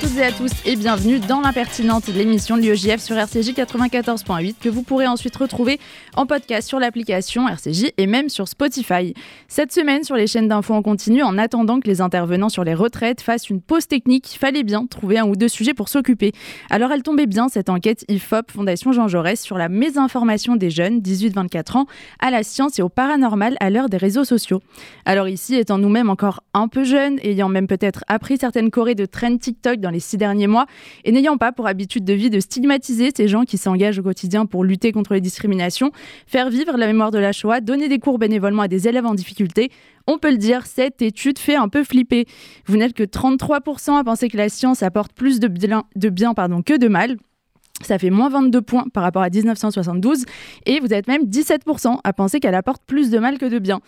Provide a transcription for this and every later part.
Toutes et à tous et bienvenue dans l'impertinente, l'émission de l'UEJF sur RCJ 94.8 que vous pourrez ensuite retrouver en podcast sur l'application RCJ et même sur Spotify. Cette semaine sur les chaînes d'infos en continu, en attendant que les intervenants sur les retraites fassent une pause technique, il fallait bien trouver un ou deux sujets pour s'occuper. Alors elle tombait bien cette enquête IFOP Fondation Jean Jaurès sur la mésinformation des jeunes 18-24 ans à la science et au paranormal à l'heure des réseaux sociaux. Alors ici, étant nous-mêmes encore un peu jeunes, ayant même peut-être appris certaines chorés de trend TikTok dans les six derniers mois et n'ayant pas pour habitude de vie de stigmatiser ces gens qui s'engagent au quotidien pour lutter contre les discriminations, faire vivre la mémoire de la Shoah, donner des cours bénévolement à des élèves en difficulté, on peut le dire, cette étude fait un peu flipper. Vous n'êtes que 33% à penser que la science apporte plus de bien, que de mal. Ça fait moins 22 points par rapport à 1972 et vous êtes même 17% à penser qu'elle apporte plus de mal que de bien.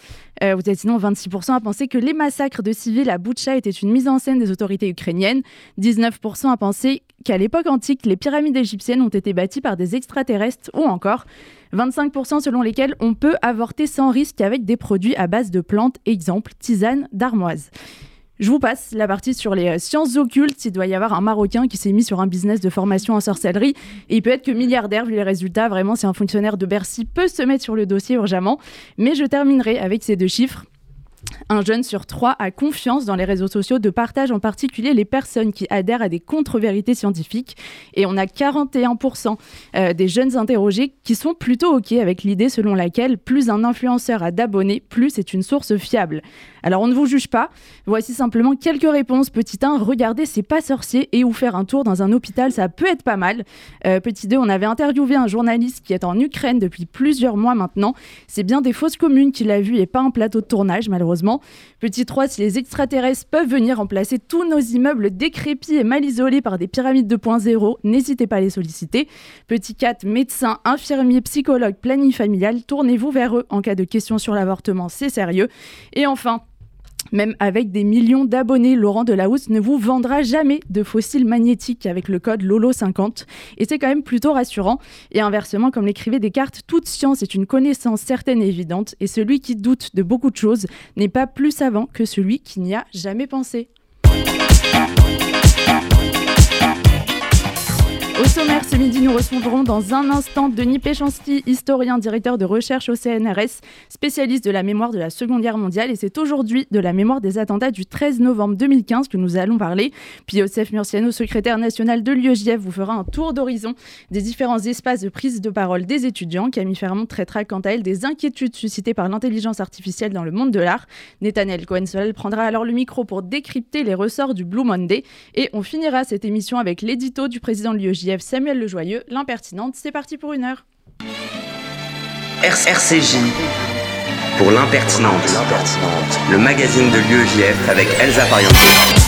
Euh, vous êtes sinon 26% à penser que les massacres de civils à Boutcha étaient une mise en scène des autorités ukrainiennes, 19% à penser qu'à l'époque antique, les pyramides égyptiennes ont été bâties par des extraterrestres ou encore 25% selon lesquels on peut avorter sans risque avec des produits à base de plantes, exemple tisane d'armoise. Je vous passe la partie sur les euh, sciences occultes. Il doit y avoir un Marocain qui s'est mis sur un business de formation en sorcellerie. Et il peut être que milliardaire vu les résultats. Vraiment, si un fonctionnaire de Bercy peut se mettre sur le dossier urgemment. Mais je terminerai avec ces deux chiffres. Un jeune sur trois a confiance dans les réseaux sociaux de partage, en particulier les personnes qui adhèrent à des contre-vérités scientifiques. Et on a 41% euh, des jeunes interrogés qui sont plutôt OK avec l'idée selon laquelle plus un influenceur a d'abonnés, plus c'est une source fiable. Alors on ne vous juge pas. Voici simplement quelques réponses. Petit 1, regardez, c'est pas sorcier et ou faire un tour dans un hôpital, ça peut être pas mal. Euh, petit 2, on avait interviewé un journaliste qui est en Ukraine depuis plusieurs mois maintenant. C'est bien des fausses communes qu'il a vues et pas un plateau de tournage, malheureusement. Petit 3, si les extraterrestres peuvent venir remplacer tous nos immeubles décrépits et mal isolés par des pyramides 2.0, n'hésitez pas à les solliciter. Petit 4, médecins, infirmiers, psychologues, planning familial, tournez-vous vers eux en cas de questions sur l'avortement, c'est sérieux. Et enfin, même avec des millions d'abonnés, Laurent Delahousse ne vous vendra jamais de fossiles magnétiques avec le code LOLO50. Et c'est quand même plutôt rassurant. Et inversement, comme l'écrivait Descartes, toute science est une connaissance certaine et évidente. Et celui qui doute de beaucoup de choses n'est pas plus savant que celui qui n'y a jamais pensé. Au sommaire, ce midi, nous recevrons dans un instant Denis Péchanski, historien, directeur de recherche au CNRS, spécialiste de la mémoire de la Seconde Guerre mondiale. Et c'est aujourd'hui de la mémoire des attentats du 13 novembre 2015 que nous allons parler. Puis Murciano, secrétaire national de l'UEJF, vous fera un tour d'horizon des différents espaces de prise de parole des étudiants. Camille Fermont traitera quant à elle des inquiétudes suscitées par l'intelligence artificielle dans le monde de l'art. Nathaniel Cohen-Solel prendra alors le micro pour décrypter les ressorts du Blue Monday. Et on finira cette émission avec l'édito du président de l'UEJF Samuel Lejoyeux, l'impertinente. C'est parti pour une heure. RCJ pour l'impertinente, le magazine de l'UEJF avec Elsa Pariente.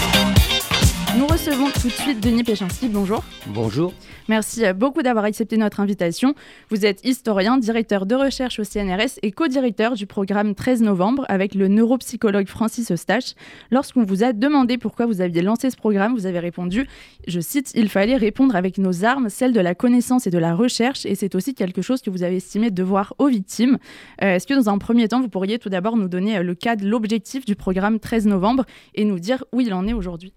Recevons tout de suite Denis Péchinski. Bonjour. Bonjour. Merci beaucoup d'avoir accepté notre invitation. Vous êtes historien, directeur de recherche au CNRS et co-directeur du programme 13 novembre avec le neuropsychologue Francis Eustache. Lorsqu'on vous a demandé pourquoi vous aviez lancé ce programme, vous avez répondu, je cite, Il fallait répondre avec nos armes, celles de la connaissance et de la recherche, et c'est aussi quelque chose que vous avez estimé devoir aux victimes. Euh, est-ce que dans un premier temps, vous pourriez tout d'abord nous donner euh, le cadre, l'objectif du programme 13 novembre et nous dire où il en est aujourd'hui?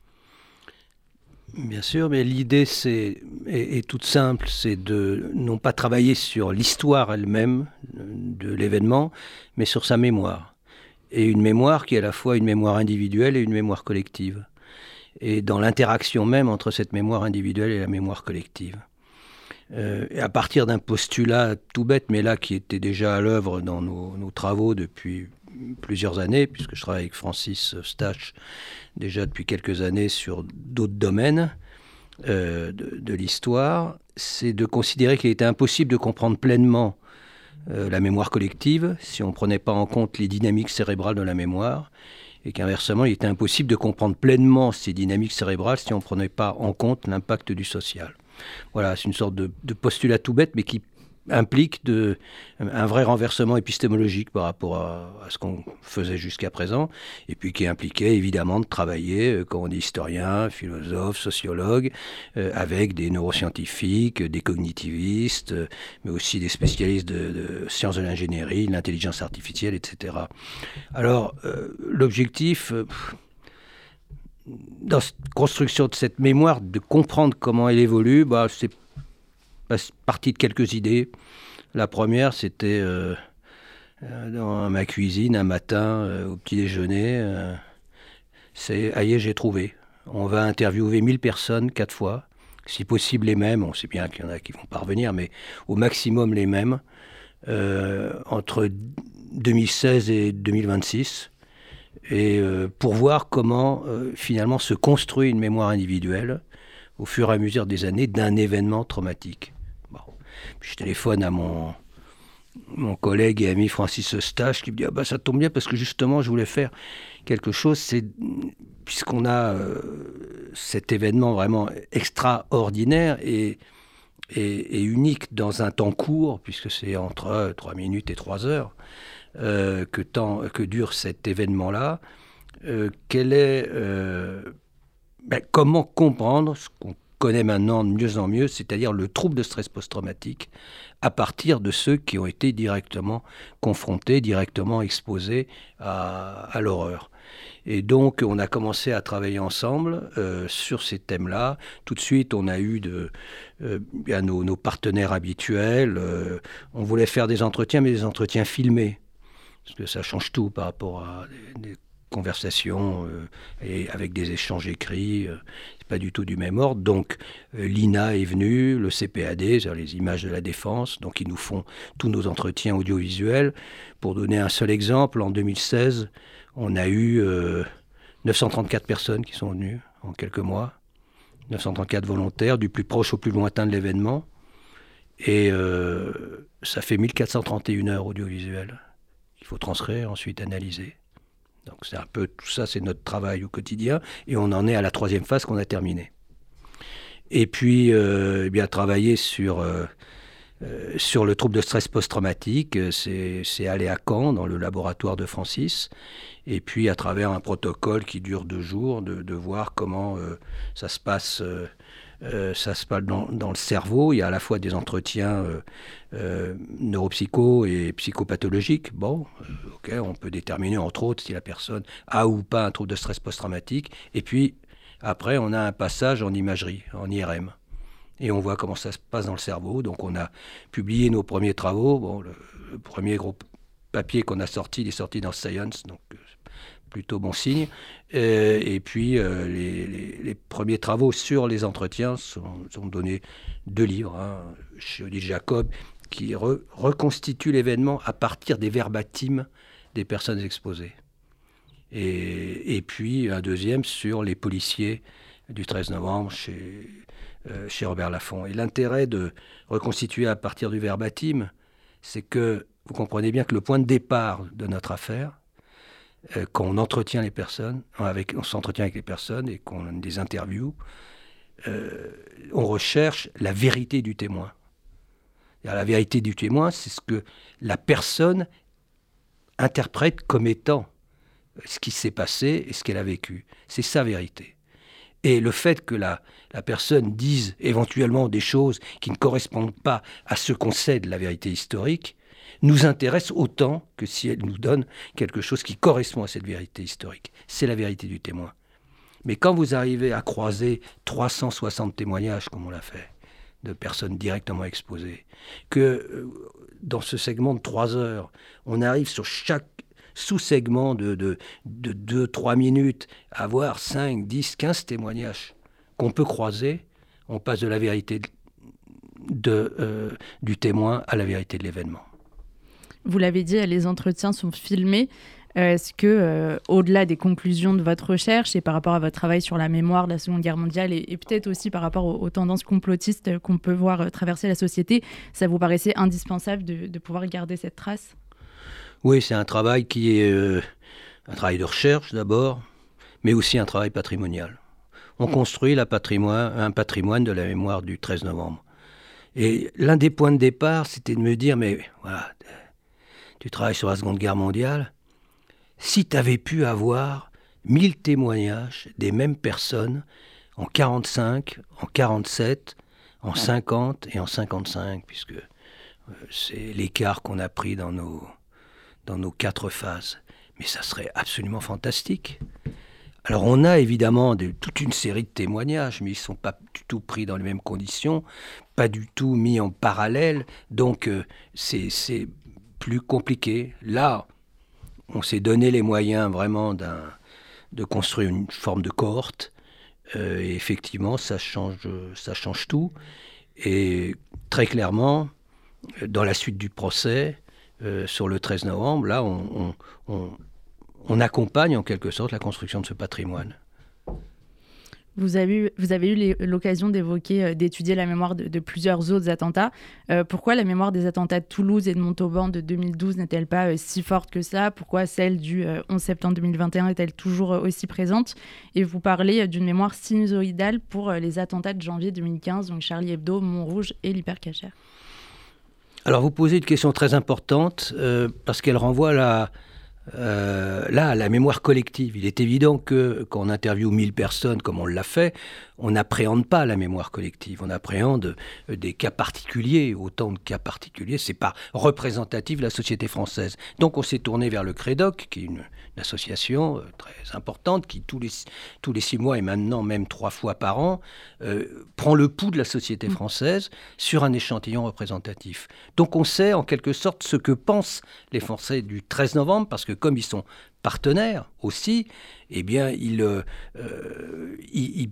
Bien sûr, mais l'idée c'est, est, toute simple, c'est de non pas travailler sur l'histoire elle-même de l'événement, mais sur sa mémoire. Et une mémoire qui est à la fois une mémoire individuelle et une mémoire collective. Et dans l'interaction même entre cette mémoire individuelle et la mémoire collective. Euh, et à partir d'un postulat tout bête, mais là qui était déjà à l'œuvre dans nos travaux depuis plusieurs années, puisque je travaille avec Francis Stache déjà depuis quelques années sur d'autres domaines euh, de, l'histoire, c'est de considérer qu'il était impossible de comprendre pleinement euh, la mémoire collective si on ne prenait pas en compte les dynamiques cérébrales de la mémoire, et qu'inversement, il était impossible de comprendre pleinement ces dynamiques cérébrales si on ne prenait pas en compte l'impact du social. Voilà, c'est une sorte de, de, postulat tout bête, mais qui implique un vrai renversement épistémologique par rapport à, ce qu'on faisait jusqu'à présent, et puis qui impliquait évidemment de travailler, euh, comme on dit historien, philosophe, sociologue, euh, avec des neuroscientifiques, des cognitivistes, euh, mais aussi des spécialistes de, sciences de l'ingénierie, de l'intelligence artificielle, etc. Alors, l'objectif... dans la construction de cette mémoire, de comprendre comment elle évolue, bah, c'est partie de quelques idées. La première, c'était euh, euh, dans ma cuisine un matin euh, au petit déjeuner. c'est aïe, j'ai trouvé. On va interviewer 1000 personnes quatre fois, si possible les mêmes. On sait bien qu'il y en a qui vont parvenir, mais au maximum les mêmes, entre 2016 et 2026 et pour voir comment finalement se construit une mémoire individuelle au fur et à mesure des années d'un événement traumatique. Je téléphone à mon, mon collègue et ami Francis Eustache qui me dit ah bah ça tombe bien parce que justement je voulais faire quelque chose. C'est puisqu'on a euh, cet événement vraiment extraordinaire et, et, unique dans un temps court puisque c'est entre 3 minutes et 3 heures euh, que, temps, que dure cet événement là euh, quel est ben, comment comprendre ce qu'on connaît maintenant de mieux en mieux, c'est-à-dire le trouble de stress post-traumatique, à partir de ceux qui ont été directement confrontés, directement exposés à, l'horreur. Et donc, on a commencé à travailler ensemble euh, sur ces thèmes-là. Tout de suite, on a eu de, euh, nos, partenaires habituels. Euh, on voulait faire des entretiens, mais des entretiens filmés. Parce que ça change tout par rapport à des, conversations et avec des échanges écrits du tout du même ordre. Donc euh, l'INA est venu, le CPAD, c'est-à-dire les images de la défense, donc ils nous font tous nos entretiens audiovisuels. Pour donner un seul exemple, en 2016, on a eu 934 euh, personnes qui sont venues en quelques mois, 934 volontaires, du plus proche au plus lointain de l'événement. Et euh, ça fait 1431 heures audiovisuelles qu'il faut transcrire, ensuite analyser. Donc c'est un peu tout ça, c'est notre travail au quotidien, et on en est à la troisième phase qu'on a terminée. Et puis, euh, eh bien travailler sur euh, euh, sur le trouble de stress post-traumatique, c'est aller à Caen, dans le laboratoire de Francis, et puis à travers un protocole qui dure deux jours, de, voir comment ça se passe ça se passe dans, le cerveau. Il y a à la fois des entretiens euh, euh, neuropsycho et psychopathologiques. Bon, ok, on peut déterminer entre autres si la personne a ou pas un trouble de stress post-traumatique. Et puis après, on a un passage en imagerie, en IRM. Et on voit comment ça se passe dans le cerveau. Donc on a publié nos premiers travaux. Bon, le, le premier gros papier qu'on a sorti, il est sorti dans Science. Donc plutôt bon signe. Euh, et puis, euh, les, premiers travaux sur les entretiens sont, donnés deux livres, hein, chez Odile Jacob, qui reconstitue l'événement à partir des verbatims des personnes exposées. Et, puis, un deuxième sur les policiers du 13 novembre chez, euh, chez Robert Laffont. Et l'intérêt de reconstituer à partir du verbatim, c'est que vous comprenez bien que le point de départ de notre affaire, euh, quand on entretient les personnes, on s'entretient avec les personnes et qu'on des interviews, euh, on recherche la vérité du témoin. la vérité du témoin, c'est ce que la personne interprète comme étant ce qui s'est passé et ce qu'elle a vécu. C'est sa vérité. Et le fait que la, la, personne dise éventuellement des choses qui ne correspondent pas à ce qu'on sait de la vérité historique, nous intéresse autant que si elle nous donne quelque chose qui correspond à cette vérité historique. C'est la vérité du témoin. Mais quand vous arrivez à croiser 360 témoignages, comme on l'a fait, de personnes directement exposées, que euh, dans ce segment de 3 heures, on arrive sur chaque sous-segment de, de, 2-3 minutes à avoir 5, 10, 15 témoignages qu'on peut croiser, on passe de la vérité euh, du témoin à la vérité de l'événement. Vous l'avez dit, les entretiens sont filmés. Euh, est-ce que, euh, au-delà des conclusions de votre recherche et par rapport à votre travail sur la mémoire de la Seconde Guerre mondiale et, peut-être aussi par rapport aux, tendances complotistes qu'on peut voir euh, traverser la société, ça vous paraissait indispensable de, pouvoir garder cette trace? Oui, c'est un travail qui est un travail de recherche d'abord, mais aussi un travail patrimonial. On construit la patrimoine, un patrimoine de la mémoire du 13 novembre. Et l'un des points de départ, c'était de me dire, mais voilà, tu travailles sur la Seconde Guerre mondiale, si tu avais pu avoir mille témoignages des mêmes personnes en 45, en 47, en 50 et en 55, puisque euh, c'est l'écart qu'on a pris dans nos, dans nos quatre phases. Mais ça serait absolument fantastique. Alors on a évidemment toute une série de témoignages, mais ils ne sont pas du tout pris dans les mêmes conditions, pas du tout mis en parallèle, donc euh, c'est plus compliqué. Là, on s'est donné les moyens vraiment de construire une forme de cohorte, euh, et effectivement, ça change, ça change tout. Et très clairement, dans la suite du procès, euh, sur le 13 novembre, là, on, on, accompagne en quelque sorte la construction de ce patrimoine. Vous avez eu, l'occasion d'évoquer, euh, d'étudier la mémoire de, plusieurs autres attentats. Euh, pourquoi la mémoire des attentats de Toulouse et de Montauban de 2012 n'est-elle pas si forte que ça? Pourquoi celle du 11 septembre 2021 est-elle toujours aussi présente? Et vous parlez d'une mémoire sinusoïdale pour les attentats de janvier 2015, donc Charlie Hebdo, Montrouge et l'hypercachère. Alors vous posez une question très importante euh, parce qu'elle renvoie la, euh, là la mémoire collective. Il est évident que quand on interviewe 1000 personnes comme on l'a fait, on n'appréhende pas la mémoire collective, on appréhende euh, des cas particuliers, autant de cas particuliers, c'est pas représentatif de la société française. Donc on s'est tourné vers le CREDOC, qui est une, association euh, très importante, qui tous les, tous les six mois et maintenant même trois fois par an, euh, prend le pouls de la société mm. française sur un échantillon représentatif. Donc on sait en quelque sorte ce que pensent les Français du 13 novembre, parce que comme ils sont partenaires aussi, eh bien, ils, ils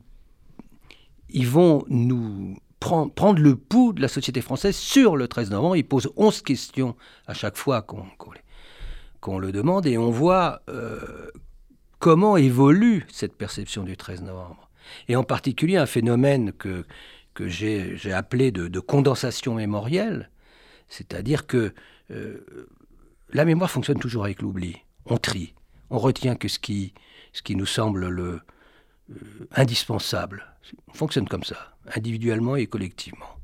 ils vont nous prendre, le pouls de la société française sur le 13 novembre. Ils posent 11 questions à chaque fois qu'on le demande et on voit euh, comment évolue cette perception du 13 novembre. Et en particulier un phénomène que, que j'ai appelé de, condensation mémorielle, c'est-à-dire que euh, la mémoire fonctionne toujours avec l'oubli. On trie, on retient que ce qui, nous semble le, euh, indispensable. On fonctionne comme ça, individuellement et collectivement.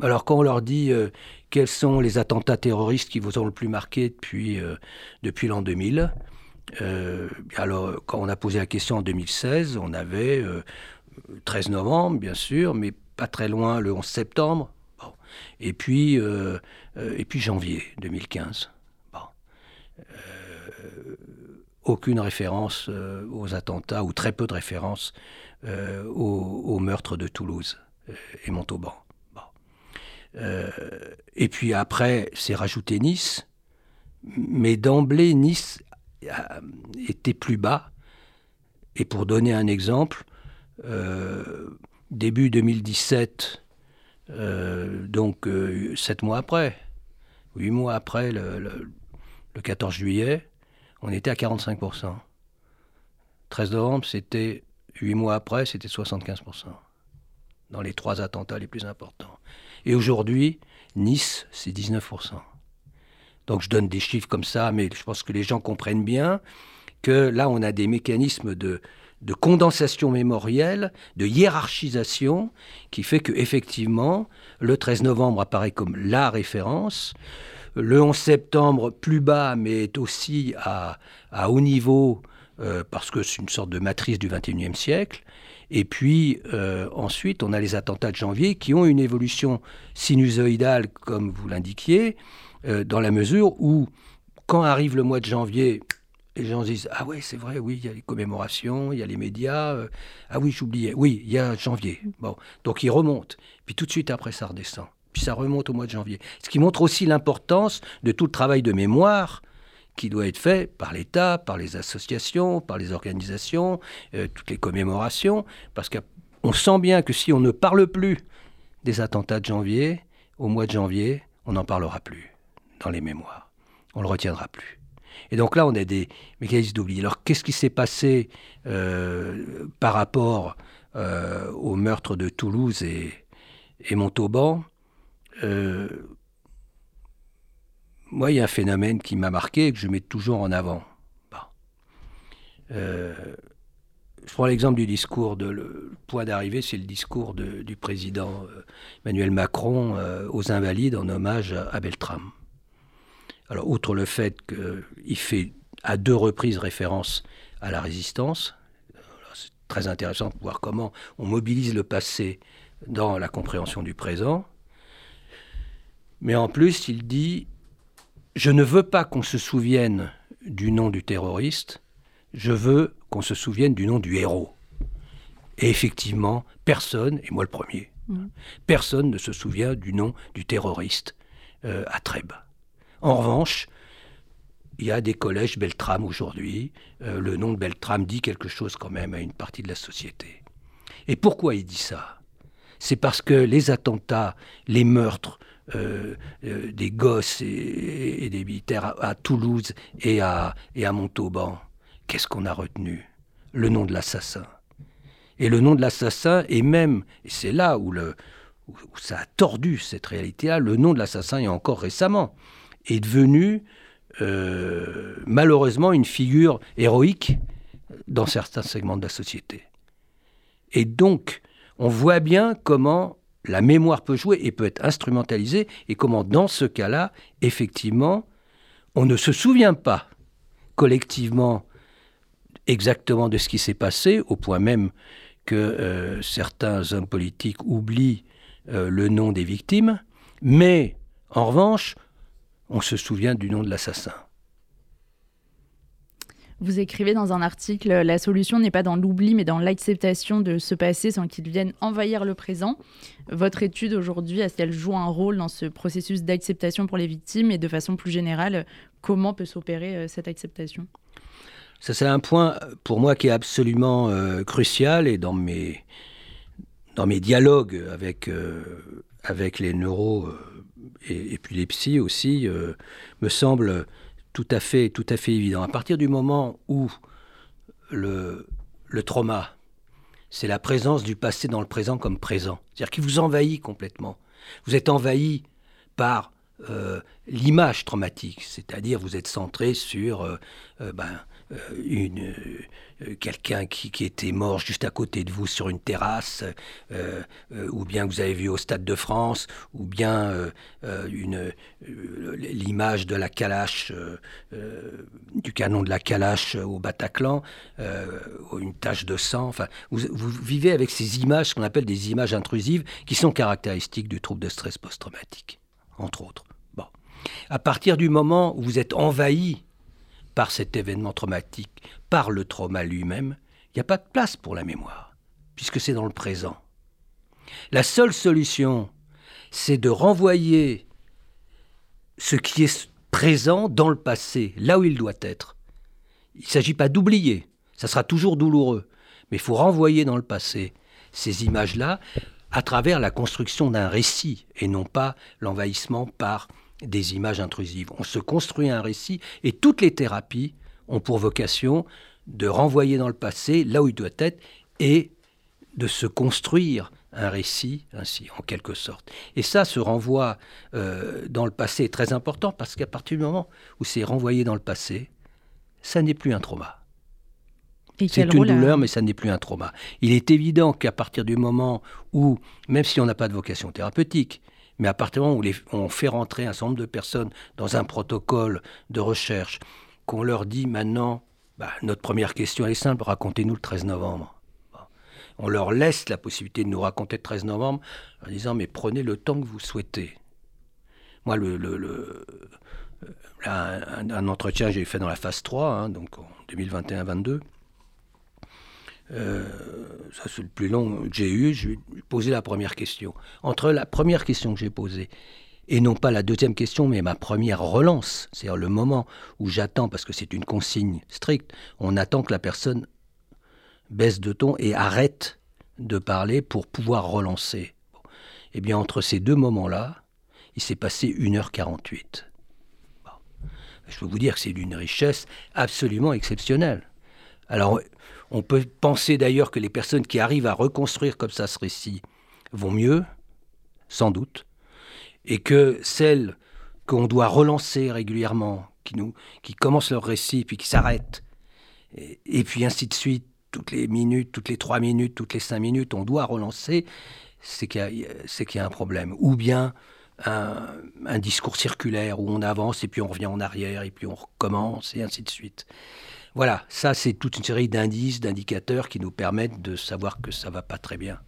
Alors quand on leur dit euh, quels sont les attentats terroristes qui vous ont le plus marqué depuis, euh, l'an 2000, alors quand on a posé la question en 2016, on avait 13 novembre, bien sûr, mais pas très loin le 11 septembre, et, puis, et puis janvier 2015. Bon aucune référence euh, aux attentats, ou très peu de références euh, au, meurtre de Toulouse euh, et Montauban. Et puis après, c'est rajouté Nice, mais d'emblée, Nice était plus bas. Et pour donner un exemple, début 2017, donc sept mois après, huit mois après le 14 juillet, on était à 45%. 13 novembre, c'était 8 mois après, c'était 75%. Dans les trois attentats les plus importants. Et aujourd'hui, Nice, c'est 19%. Donc je donne des chiffres comme ça, mais je pense que les gens comprennent bien que là, on a des mécanismes de, de condensation mémorielle, de hiérarchisation, qui fait que effectivement, le 13 novembre apparaît comme la référence. Le 11 septembre, plus bas, mais aussi à, haut niveau, euh, parce que c'est une sorte de matrice du XXIe siècle. Et puis euh, ensuite, on a les attentats de janvier qui ont une évolution sinusoïdale, comme vous l'indiquiez, euh, dans la mesure où, quand arrive le mois de janvier, les gens disent Ah ouais, c'est vrai, oui, il y a les commémorations, il y a les médias. ah oui, j'oubliais. Oui, il y a janvier. Bon, donc ils remontent. Puis tout de suite après, ça redescend puis ça remonte au mois de janvier. Ce qui montre aussi l'importance de tout le travail de mémoire qui doit être fait par l'État, par les associations, par les organisations, euh, toutes les commémorations, parce qu'on sent bien que si on ne parle plus des attentats de janvier, au mois de janvier, on n'en parlera plus dans les mémoires. On ne le retiendra plus. Et donc là, on a des mécanismes d'oubli. Alors, qu'est-ce qui s'est passé euh, par rapport euh, au meurtre de Toulouse et, Montauban? Euh, moi, il y a un phénomène qui m'a marqué et que je mets toujours en avant. Euh, je prends l'exemple du discours de le point d'arrivée, c'est le discours du président euh, Emmanuel Macron euh, aux Invalides en hommage à, Beltrame. Alors, outre le fait qu'il fait à deux reprises référence à la résistance, c'est très intéressant de voir comment on mobilise le passé dans la compréhension du présent. Mais en plus, il dit Je ne veux pas qu'on se souvienne du nom du terroriste, je veux qu'on se souvienne du nom du héros. Et effectivement, personne, et moi le premier, mm. personne ne se souvient du nom du terroriste euh, à Trèbes. En revanche, il y a des collèges Beltrame aujourd'hui. Euh, le nom de Beltrame dit quelque chose quand même à une partie de la société. Et pourquoi il dit ça? C'est parce que les attentats, les meurtres euh, des gosses et, des militaires à, Toulouse et à, et à Montauban, qu'est-ce qu'on a retenu? Le nom de l'assassin. Et le nom de l'assassin est même, et c'est là où, le, ça a tordu cette réalité-là, le nom de l'assassin, et encore récemment, est devenu euh, malheureusement une figure héroïque dans certains segments de la société. Et donc, on voit bien comment la mémoire peut jouer et peut être instrumentalisée, et comment dans ce cas-là, effectivement, on ne se souvient pas collectivement exactement de ce qui s'est passé, au point même que euh, certains hommes politiques oublient euh, le nom des victimes, mais en revanche, on se souvient du nom de l'assassin. Vous écrivez dans un article La solution n'est pas dans l'oubli, mais dans l'acceptation de ce passé sans qu'il vienne envahir le présent. Votre étude aujourd'hui, est-ce qu'elle joue un rôle dans ce processus d'acceptation pour les victimes et de façon plus générale, comment peut s'opérer euh, cette acceptation? Ça, c'est un point pour moi qui est absolument euh, crucial et dans mes, dans mes dialogues avec, euh, avec les neuros euh, et, puis les psys aussi, me semble tout à, fait, tout à fait évident. À partir du moment où le, le trauma, c'est la présence du passé dans le présent comme présent, c'est-à-dire qu'il vous envahit complètement. Vous êtes envahi par l'image traumatique, c'est-à-dire vous êtes centré sur ben, euh, une, euh, quelqu'un qui, était mort juste à côté de vous sur une terrasse, euh, ou bien vous avez vu au Stade de France, ou bien une, l'image de la calache, du canon de la calache au Bataclan, une tache de sang. Enfin, vous, vous vivez avec ces images, ce qu'on appelle des images intrusives, qui sont caractéristiques du trouble de stress post-traumatique, entre autres. À partir du moment où vous êtes envahi par cet événement traumatique, par le trauma lui-même, il n'y a pas de place pour la mémoire, puisque c'est dans le présent. La seule solution, c'est de renvoyer ce qui est présent dans le passé, là où il doit être. Il ne s'agit pas d'oublier, ça sera toujours douloureux, mais il faut renvoyer dans le passé ces images-là à travers la construction d'un récit et non pas l'envahissement par des images intrusives. On se construit un récit et toutes les thérapies ont pour vocation de renvoyer dans le passé là où il doit être et de se construire un récit ainsi, en quelque sorte. Et ça, se renvoi euh, dans le passé est très important parce qu'à partir du moment où c'est renvoyé dans le passé, ça n'est plus un trauma. C'est une douleur, mais ça n'est plus un trauma. Il est évident qu'à partir du moment où, même si on n'a pas de vocation thérapeutique, mais à partir du moment où on fait rentrer un certain nombre de personnes dans un protocole de recherche, qu'on leur dit maintenant, bah, notre première question est simple, racontez-nous le 13 novembre. On leur laisse la possibilité de nous raconter le 13 novembre en disant, mais prenez le temps que vous souhaitez. Moi, le, le, un, entretien j'ai fait dans la phase 3, hein, donc en 2021-22, euh, ça c'est le plus long que j'ai eu, je vais poser la première question. Entre la première question que j'ai posée et non pas la deuxième question, mais ma première relance, c'est-à-dire le moment où j'attends, parce que c'est une consigne stricte, on attend que la personne baisse de ton et arrête de parler pour pouvoir relancer. Eh bien, entre ces deux moments-là, il s'est passé 1h48. Je peux vous dire que c'est d'une richesse absolument exceptionnelle. Alors, on peut penser d'ailleurs que les personnes qui arrivent à reconstruire comme ça ce récit vont mieux, sans doute, et que celles qu'on doit relancer régulièrement, qui, commencent leur récit puis qui s'arrêtent, et, puis ainsi de suite, toutes les minutes, toutes les trois minutes, toutes les cinq minutes, on doit relancer, c'est qu'il y, y, a un problème. Ou bien un, un, discours circulaire où on avance et puis on revient en arrière et puis on recommence et ainsi de suite. Voilà, ça c'est toute une série d'indices, d'indicateurs qui nous permettent de savoir que ça va pas très bien.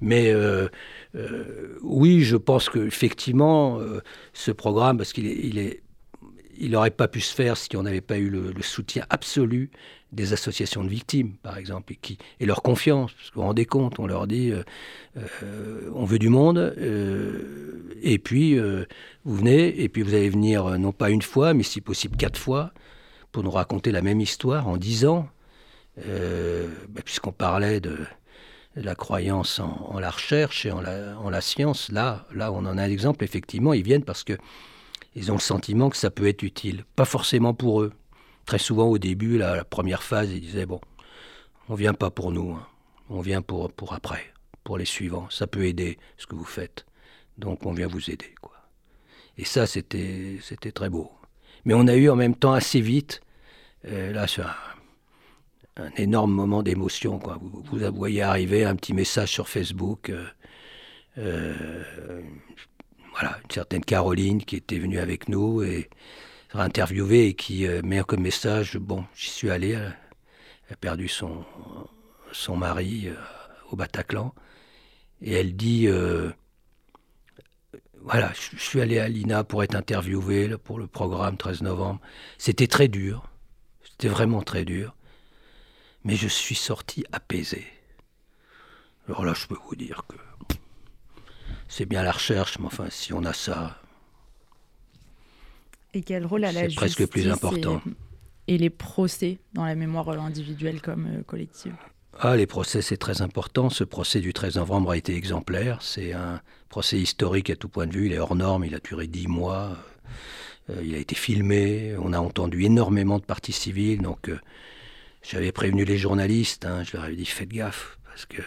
Mais euh, euh, oui, je pense qu'effectivement, euh, ce programme, parce qu'il est, il n'aurait pas pu se faire si on n'avait pas eu le, soutien absolu des associations de victimes, par exemple, et, leur confiance. Parce que vous vous rendez compte, on leur dit on veut du monde, et puis vous venez, et puis vous allez venir non pas une fois, mais si possible quatre fois, pour nous raconter la même histoire en dix ans, euh, bah, puisqu'on parlait de, la croyance en, la recherche et en la, en la science. Là, là, on en a un exemple, effectivement, ils viennent parce que ils ont le sentiment que ça peut être utile. Pas forcément pour eux. Très souvent au début, la, la première phase, ils disaient, bon, on vient pas pour nous, hein. on vient pour, pour après, pour les suivants. Ça peut aider ce que vous faites. Donc on vient vous aider. Quoi. Et ça, c'était très beau. Mais on a eu en même temps assez vite, euh, là, c'est un, énorme moment d'émotion. Vous, vous voyez arriver un petit message sur Facebook. Euh, euh, voilà, une certaine Caroline qui était venue avec nous et interviewée et qui met comme message bon j'y suis allé elle a perdu son son mari au Bataclan et elle dit voilà je, je suis allé à l'INA pour être interviewé là, pour le programme 13 novembre c'était très dur c'était vraiment très dur mais je suis sorti apaisé alors là je peux vous dire que c'est bien la recherche, mais enfin, si on a ça. Et quel rôle a la justice presque plus important. Et, et les procès dans la mémoire individuelle comme euh, collective? Ah, les procès, c'est très important. Ce procès du 13 novembre a été exemplaire. C'est un procès historique à tout point de vue. Il est hors norme. Il a duré dix mois. Euh, il a été filmé. On a entendu énormément de parties civiles. Donc, euh, j'avais prévenu les journalistes. Hein, je leur avais dit faites gaffe parce que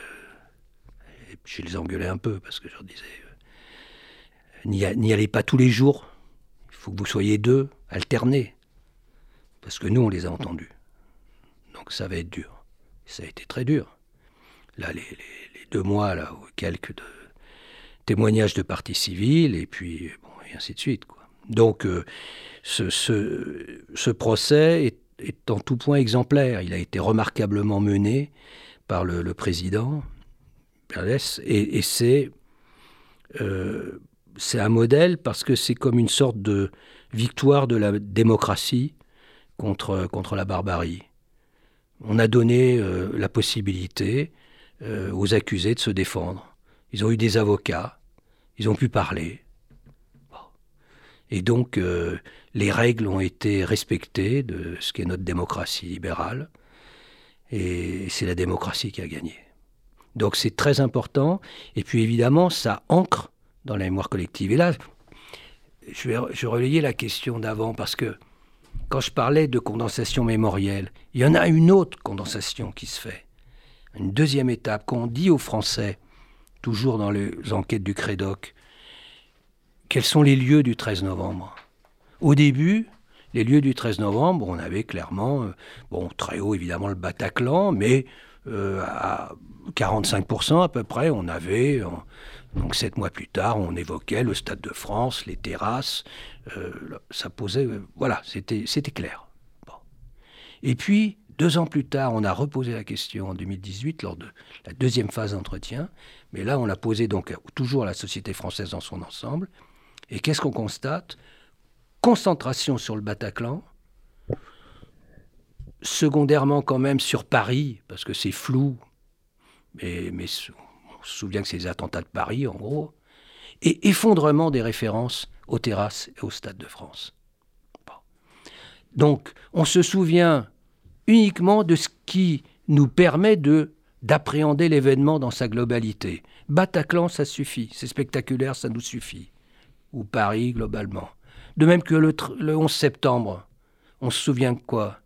je les engueulais un peu parce que je leur disais euh, n'y allez pas tous les jours il faut que vous soyez deux alternés parce que nous on les a entendus donc ça va être dur ça a été très dur. Là les, deux mois là quelques de témoignages de partie civile et puis bon et ainsi de suite donc euh, ce, procès est, en tout point exemplaire. Il a été remarquablement mené par le, président et, et c'est euh, c'est un modèle parce que c'est comme une sorte de victoire de la démocratie contre, contre la barbarie. On a donné euh, la possibilité euh, aux accusés de se défendre. Ils ont eu des avocats, ils ont pu parler. Et donc euh, les règles ont été respectées de ce qu'est notre démocratie libérale et c'est la démocratie qui a gagné. Donc c'est très important et puis évidemment ça ancre dans la mémoire collective. Et là je vais, je relayais la question d'avant parce que quand je parlais de condensation mémorielle, il y en a une autre condensation qui se fait. Une deuxième étape qu'on dit aux Français, toujours dans les enquêtes du Crédoc, quels sont les lieux du 13 novembre? Au début, les lieux du 13 novembre, on avait clairement, euh, bon très haut évidemment le Bataclan, mais euh, à 45% à peu près, on avait, donc sept mois plus tard, on évoquait le Stade de France, les terrasses, euh, ça posait, euh, voilà, c'était clair. Et puis, deux ans plus tard, on a reposé la question en 2018 lors de la deuxième phase d'entretien, mais là, on l'a posé donc toujours à la société française dans son ensemble. Et qu'est-ce qu'on constate? Concentration sur le Bataclan, secondairement quand même sur Paris, parce que c'est flou, mais, mais se souvient que c'est les attentats de Paris, en gros, et effondrement des références aux terrasses et au Stade de France. Donc, on se souvient uniquement de ce qui nous permet de d'appréhender l'événement dans sa globalité. Bataclan, ça suffit, c'est spectaculaire, ça nous suffit. Ou Paris, globalement. De même que le, le 11 septembre, on se souvient de quoi?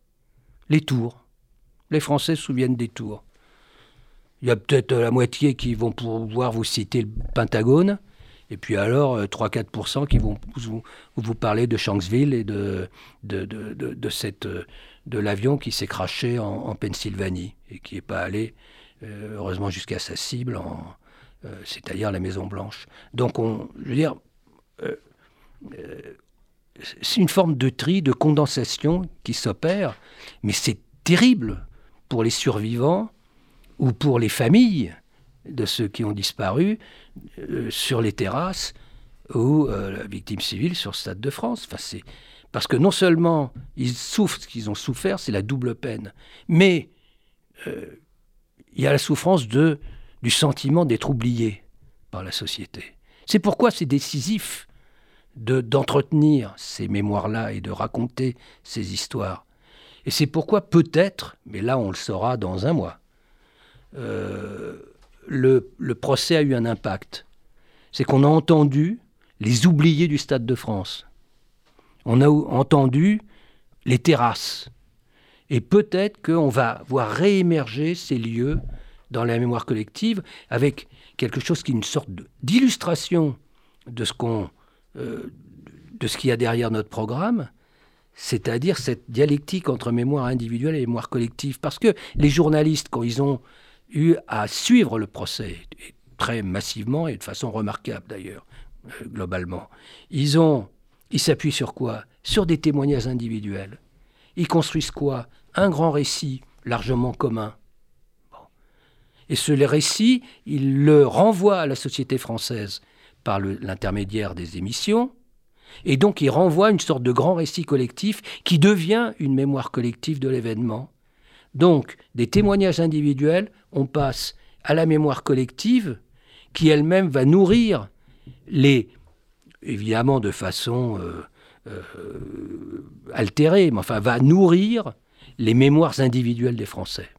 Les tours. Les Français se souviennent des tours. Il y a peut-être la moitié qui vont pouvoir vous citer le Pentagone, Et puis alors, 3-4% qui vont vous, parler de Shanksville et de, de, de, de cette, de l'avion qui s'est craché en, Pennsylvanie et qui n'est pas allé, heureusement, jusqu'à sa cible, c'est-à-dire la Maison Blanche. Donc, on, je veux dire, c'est une forme de tri, de condensation qui s'opère, mais c'est terrible pour les survivants ou pour les familles de ceux qui ont disparu euh, sur les terrasses ou euh, la victime civile sur le Stade de France. Parce que non seulement ils souffrent ce qu'ils ont souffert, c'est la double peine, mais euh, il y a la souffrance de, du sentiment d'être oublié par la société. C'est pourquoi c'est décisif d'entretenir ces mémoires-là et de raconter ces histoires. Et c'est pourquoi peut-être, mais là on le saura dans un mois, le, le, procès a eu un impact. C'est qu'on a entendu les oubliés du Stade de France. On a entendu les terrasses. Et peut-être qu'on va voir réémerger ces lieux dans la mémoire collective avec quelque chose qui est une sorte d'illustration de ce qu'on euh, de ce qu'il y a derrière notre programme, c'est-à-dire cette dialectique entre mémoire individuelle et mémoire collective. Parce que les journalistes, quand ils ont eu à suivre le procès, très massivement et de façon remarquable d'ailleurs, euh, globalement, ils ont, ils s'appuient sur quoi? Sur des témoignages individuels. Ils construisent quoi? Un grand récit largement commun. Et ce récit, ils le renvoient à la société française par l'intermédiaire des émissions. Et donc il renvoie une sorte de grand récit collectif qui devient une mémoire collective de l'événement. Donc des témoignages individuels, on passe à la mémoire collective qui elle-même va nourrir les, évidemment de façon euh, euh, altérée, mais enfin va nourrir les mémoires individuelles des Français.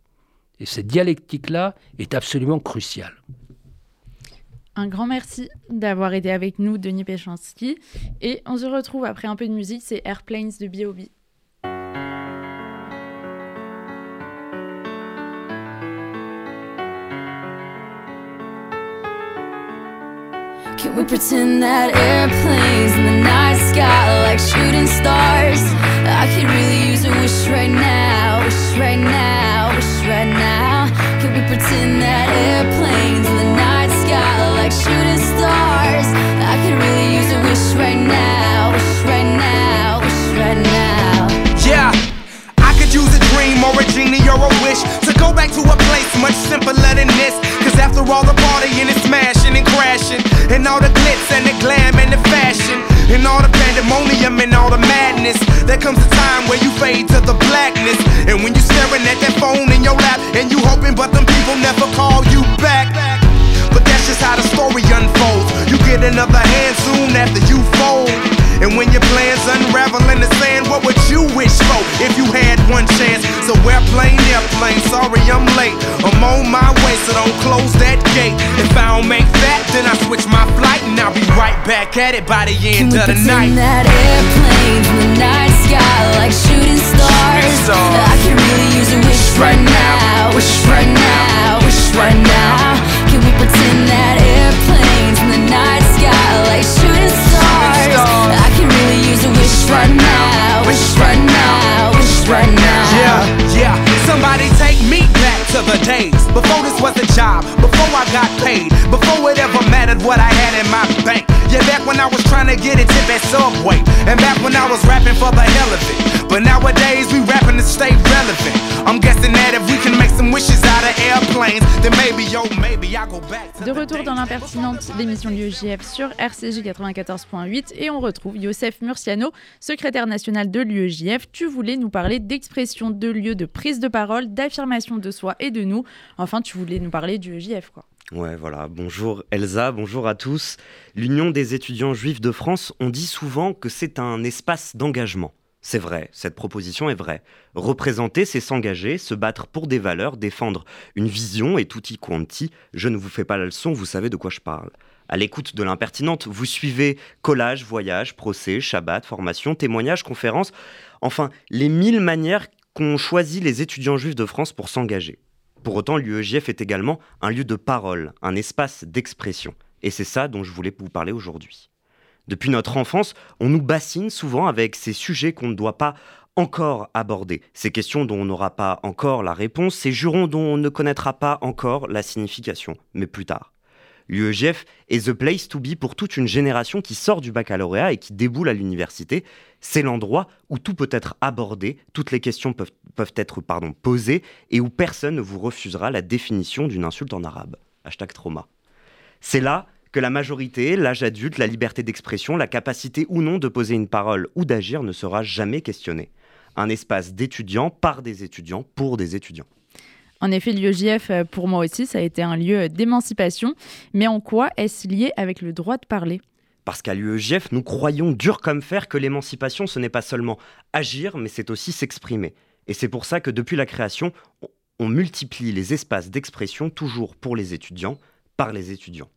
Et cette dialectique-là est absolument cruciale. Un grand merci d'avoir été avec nous, Denis Péchanski. Et on se retrouve après un peu de musique, c'est Airplanes de B.O.B. Can we pretend that airplanes in the night sky like shooting stars? I could really use a wish right now, wish right now, wish right now. Can we pretend that airplanes in the night sky like shooting stars. Madness, there comes a time where you fade to the blackness. And when you're staring at that phone in your lap, and you hoping, but them people never call you back. But that's just how the story unfolds. You get another hand soon after you fold. And when your plans unravel in the sand, what would you wish for if you had one chance? So airplane, airplane, sorry I'm late. I'm on my way, so don't close that gate. If I don't make that, then I switch my flight and I'll be right back at it by the end Can of the night. that airplane in the night sky like shooting stars. stars. I can really use a wish right, right now, wish right now, wish right now. Can we pretend that airplanes in the night sky like wish right now, wish right now, wish right now. Yeah, yeah. Somebody take me to the days before this was a job, before I got paid, before it ever mattered what I had in my bank. Yeah, back when I was trying to get a tip at Subway, and back when I was rapping for the hell of it. But nowadays we rapping to stay relevant. I'm guessing that if we can make some wishes out of airplanes, then maybe, yo, maybe I go back to De retour dans l'impertinente, l'émission de l'UEJF sur RCJ 94.8 et on retrouve Youssef Murciano, secrétaire national de l'UEJF. Tu voulais nous parler d'expression de lieu, de prise de parole, d'affirmation de soi et de nous. Enfin, tu voulais nous parler du EJF, quoi. Ouais, voilà. Bonjour Elsa, bonjour à tous. L'Union des étudiants juifs de France, on dit souvent que c'est un espace d'engagement. C'est vrai, cette proposition est vraie. Représenter, c'est s'engager, se battre pour des valeurs, défendre une vision et tutti quanti. Je ne vous fais pas la leçon, vous savez de quoi je parle. À l'écoute de l'impertinente, vous suivez collage, voyage, procès, Shabbat, formation, témoignage, conférence, enfin les mille manières qu'ont choisi les étudiants juifs de France pour s'engager. Pour autant, l'UEJF est également un lieu de parole, un espace d'expression. Et c'est ça dont je voulais vous parler aujourd'hui. Depuis notre enfance, on nous bassine souvent avec ces sujets qu'on ne doit pas encore aborder, ces questions dont on n'aura pas encore la réponse, ces jurons dont on ne connaîtra pas encore la signification, mais plus tard. L'UEGF est the place to be pour toute une génération qui sort du baccalauréat et qui déboule à l'université. C'est l'endroit où tout peut être abordé, toutes les questions peuvent, être pardon, posées et où personne ne vous refusera la définition d'une insulte en arabe. Hashtag trauma. C'est là que la majorité, l'âge adulte, la liberté d'expression, la capacité ou non de poser une parole ou d'agir ne sera jamais questionnée. Un espace d'étudiants par des étudiants pour des étudiants. En effet, l'UEJF, euh, pour moi aussi, ça a été un lieu d'émancipation. Mais en quoi est-ce lié avec le droit de parler? Parce qu'à l'UEJF, nous croyons dur comme fer que l'émancipation, ce n'est pas seulement agir, mais c'est aussi s'exprimer. Et c'est pour ça que depuis la création, on multiplie les espaces d'expression toujours pour les étudiants, par les étudiants.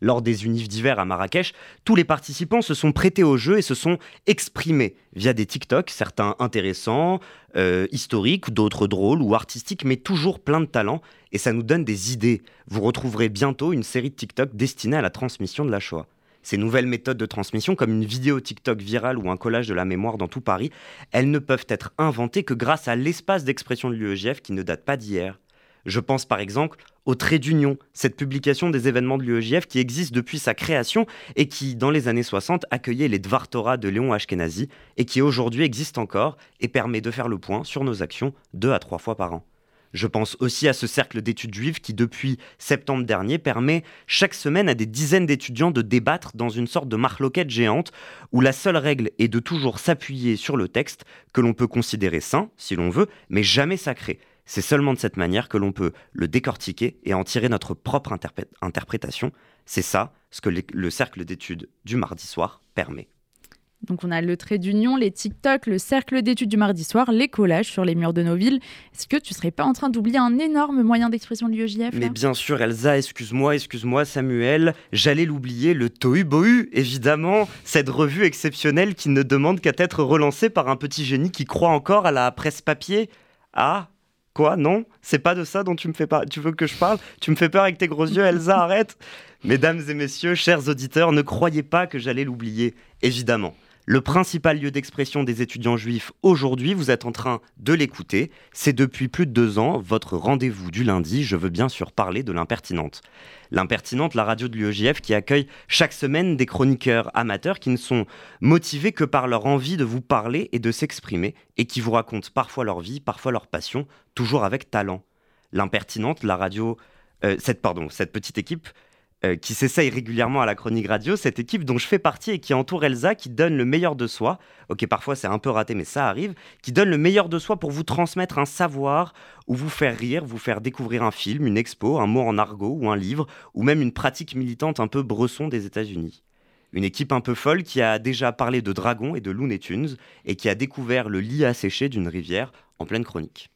Lors des unifs d'hiver à Marrakech, tous les participants se sont prêtés au jeu et se sont exprimés via des TikTok, certains intéressants, euh, historiques, d'autres drôles ou artistiques, mais toujours plein de talent, et ça nous donne des idées. Vous retrouverez bientôt une série de TikTok destinée à la transmission de la Shoah. Ces nouvelles méthodes de transmission, comme une vidéo TikTok virale ou un collage de la mémoire dans tout Paris, elles ne peuvent être inventées que grâce à l'espace d'expression de l'UEGF qui ne date pas d'hier. Je pense par exemple au Trait d'Union, cette publication des événements de l'UEJF qui existe depuis sa création et qui, dans les années 60, accueillait les Dvartora de Léon Ashkenazi et qui aujourd'hui existe encore et permet de faire le point sur nos actions deux à trois fois par an. Je pense aussi à ce cercle d'études juives qui, depuis septembre dernier, permet chaque semaine à des dizaines d'étudiants de débattre dans une sorte de marloquette géante où la seule règle est de toujours s'appuyer sur le texte que l'on peut considérer sain, si l'on veut, mais jamais sacré. C'est seulement de cette manière que l'on peut le décortiquer et en tirer notre propre interprétation. C'est ça ce que le cercle d'études du mardi soir permet. Donc on a le trait d'union, les TikTok, le cercle d'études du mardi soir, les collages sur les murs de nos villes. Est-ce que tu serais pas en train d'oublier un énorme moyen d'expression de l'UEJF Mais bien sûr, Elsa, excuse-moi, excuse-moi, Samuel, j'allais l'oublier, le Tohu Bohu, évidemment, cette revue exceptionnelle qui ne demande qu'à être relancée par un petit génie qui croit encore à la presse papier. Ah, Quoi Non? C'est pas de ça dont tu me fais pas. Tu veux que je parle? Tu me fais peur avec tes gros yeux, Elsa, arrête Mesdames et messieurs, chers auditeurs, ne croyez pas que j'allais l'oublier, évidemment. Le principal lieu d'expression des étudiants juifs aujourd'hui, vous êtes en train de l'écouter. C'est depuis plus de deux ans votre rendez-vous du lundi. Je veux bien sûr parler de l'impertinente. L'impertinente, la radio de l'UEJF qui accueille chaque semaine des chroniqueurs amateurs qui ne sont motivés que par leur envie de vous parler et de s'exprimer et qui vous racontent parfois leur vie, parfois leur passion, toujours avec talent. L'impertinente, la radio, euh, pardon, cette petite équipe euh, qui s'essaye régulièrement à la chronique radio, cette équipe dont je fais partie et qui entoure Elsa, qui donne le meilleur de soi, ok parfois c'est un peu raté mais ça arrive, qui donne le meilleur de soi pour vous transmettre un savoir ou vous faire rire, vous faire découvrir un film, une expo, un mot en argot ou un livre, ou même une pratique militante un peu bresson des États-Unis. Une équipe un peu folle qui a déjà parlé de dragons et de Looney Tunes et qui a découvert le lit asséché d'une rivière en pleine chronique.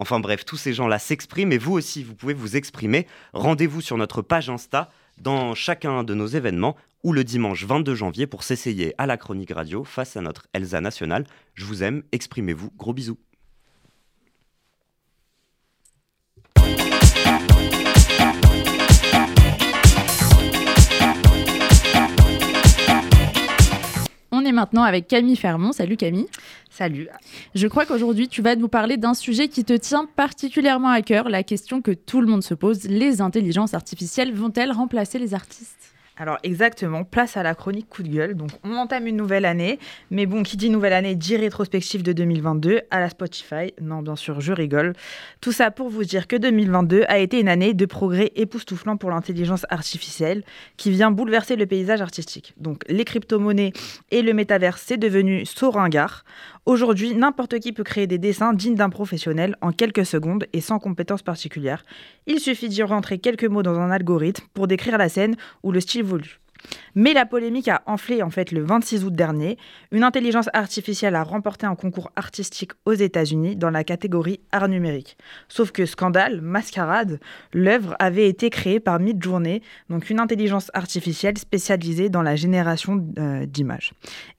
Enfin bref, tous ces gens-là s'expriment et vous aussi, vous pouvez vous exprimer. Rendez-vous sur notre page Insta dans chacun de nos événements ou le dimanche 22 janvier pour s'essayer à la chronique radio face à notre Elsa nationale. Je vous aime, exprimez-vous, gros bisous. Est maintenant avec Camille Fermont. Salut Camille. Salut. Je crois qu'aujourd'hui, tu vas nous parler d'un sujet qui te tient particulièrement à cœur, la question que tout le monde se pose, les intelligences artificielles vont-elles remplacer les artistes? Alors exactement, place à la chronique coup de gueule. Donc on entame une nouvelle année, mais bon, qui dit nouvelle année dit rétrospective de 2022 à la Spotify. Non, bien sûr, je rigole. Tout ça pour vous dire que 2022 a été une année de progrès époustouflant pour l'intelligence artificielle qui vient bouleverser le paysage artistique. Donc les crypto-monnaies et le métaverse, c'est devenu sauringard. Aujourd'hui, n'importe qui peut créer des dessins dignes d'un professionnel en quelques secondes et sans compétences particulières. Il suffit d'y rentrer quelques mots dans un algorithme pour décrire la scène ou le style voulu. Mais la polémique a enflé en fait le 26 août dernier. Une intelligence artificielle a remporté un concours artistique aux États-Unis dans la catégorie art numérique. Sauf que scandale, mascarade, l'œuvre avait été créée par Midjourney, donc une intelligence artificielle spécialisée dans la génération euh, d'images.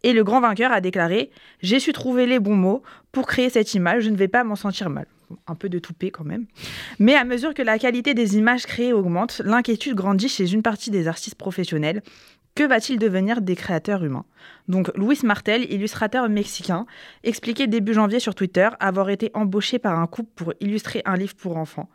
Et le grand vainqueur a déclaré "J'ai su trouver les bons mots pour créer cette image, je ne vais pas m'en sentir mal." Un peu de toupet quand même. Mais à mesure que la qualité des images créées augmente, l'inquiétude grandit chez une partie des artistes professionnels que va-t-il devenir des créateurs humains? Donc, Luis Martel, illustrateur mexicain, expliquait début janvier sur Twitter avoir été embauché par un couple pour illustrer un livre pour enfants.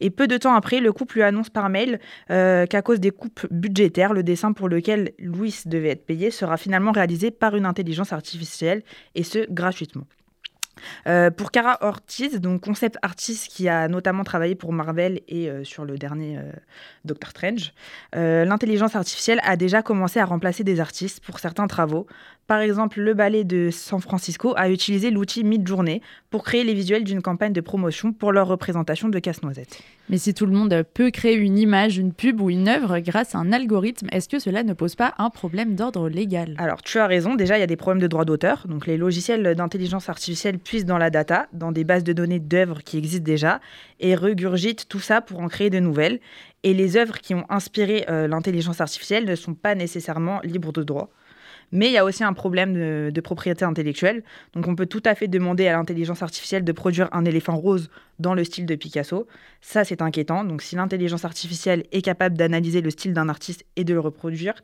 Et peu de temps après, le couple lui annonce par mail euh, qu'à cause des coupes budgétaires, le dessin pour lequel Luis devait être payé sera finalement réalisé par une intelligence artificielle, et ce, gratuitement. Euh, pour Cara Ortiz, donc concept artiste qui a notamment travaillé pour Marvel et euh, sur le dernier euh, Doctor Strange, l'intelligence artificielle a déjà commencé à remplacer des artistes pour certains travaux. Par exemple, le ballet de San Francisco a utilisé l'outil Midjourney pour créer les visuels d'une campagne de promotion pour leur représentation de Casse-Noisette. Mais si tout le monde peut créer une image, une pub ou une œuvre grâce à un algorithme, est-ce que cela ne pose pas un problème d'ordre légal? Alors, tu as raison, déjà, il y a des problèmes de droit d'auteur. Donc, les logiciels d'intelligence artificielle puissent dans la data, dans des bases de données d'œuvres qui existent déjà, et regurgitent tout ça pour en créer de nouvelles. Et les œuvres qui ont inspiré euh, l'intelligence artificielle ne sont pas nécessairement libres de droit. Mais il y a aussi un problème de, propriété intellectuelle. Donc on peut tout à fait demander à l'intelligence artificielle de produire un éléphant rose dans le style de Picasso. Ça, c'est inquiétant. Donc si l'intelligence artificielle est capable d'analyser le style d'un artiste et de le reproduire,